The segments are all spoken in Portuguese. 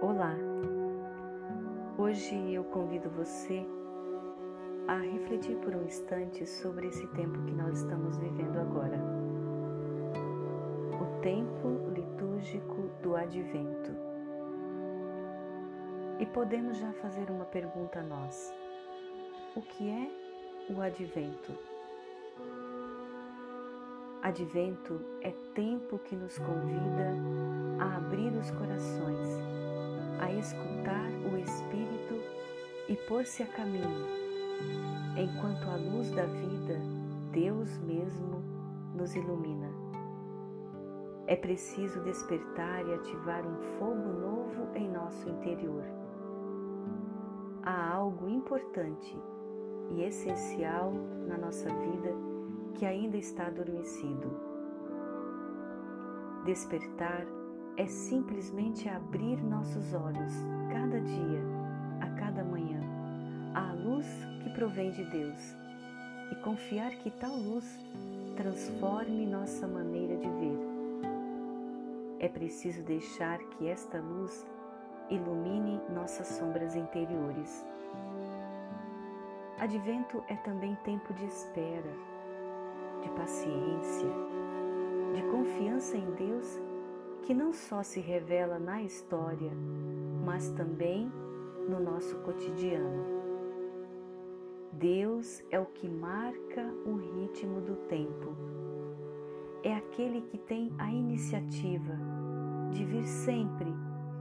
Olá! Hoje eu convido você a refletir por um instante sobre esse tempo que nós estamos vivendo agora. O tempo litúrgico do advento. E podemos já fazer uma pergunta a nós: o que é o advento? Advento é tempo que nos convida a abrir os corações, a escutar o Espírito e pôr-se a caminho, enquanto a luz da vida, Deus mesmo, nos ilumina. É preciso despertar e ativar um fogo novo em nosso interior. Há algo importante e essencial na nossa vida que ainda está adormecido. Despertar é simplesmente abrir nossos olhos cada dia, a cada manhã, à luz que provém de Deus e confiar que tal luz transforme nossa maneira de ver. É preciso deixar que esta luz ilumine nossas sombras interiores. Advento é também tempo de espera, de paciência, de confiança em Deus que não só se revela na história, mas também no nosso cotidiano. Deus é o que marca o ritmo do tempo. É aquele que tem a iniciativa de vir sempre,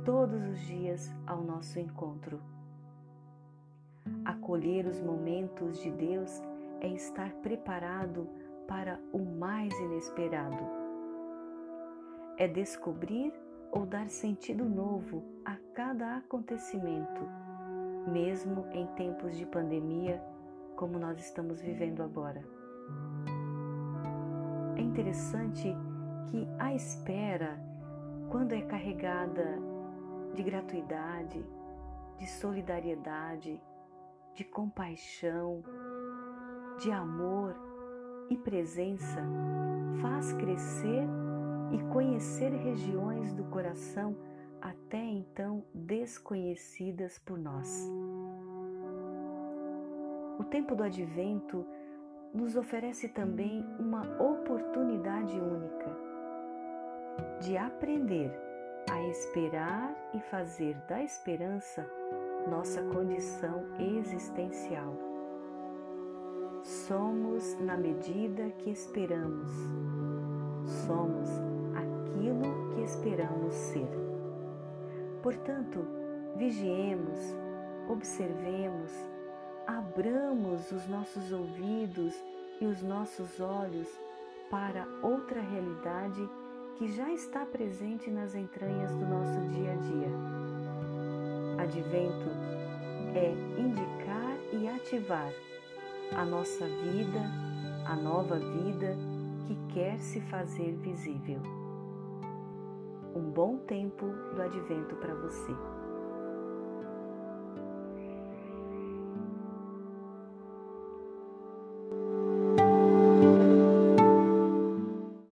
todos os dias, ao nosso encontro. Acolher os momentos de Deus é estar preparado para o mais inesperado é descobrir ou dar sentido novo a cada acontecimento, mesmo em tempos de pandemia como nós estamos vivendo agora. É interessante que a espera, quando é carregada de gratuidade, de solidariedade, de compaixão, de amor e presença, faz crescer e conhecer regiões do coração até então desconhecidas por nós. O tempo do advento nos oferece também uma oportunidade única de aprender a esperar e fazer da esperança nossa condição existencial. Somos na medida que esperamos. Somos esperamos ser. Portanto, vigiemos, observemos, abramos os nossos ouvidos e os nossos olhos para outra realidade que já está presente nas entranhas do nosso dia a dia. Advento é indicar e ativar a nossa vida, a nova vida que quer se fazer visível um bom tempo do advento para você.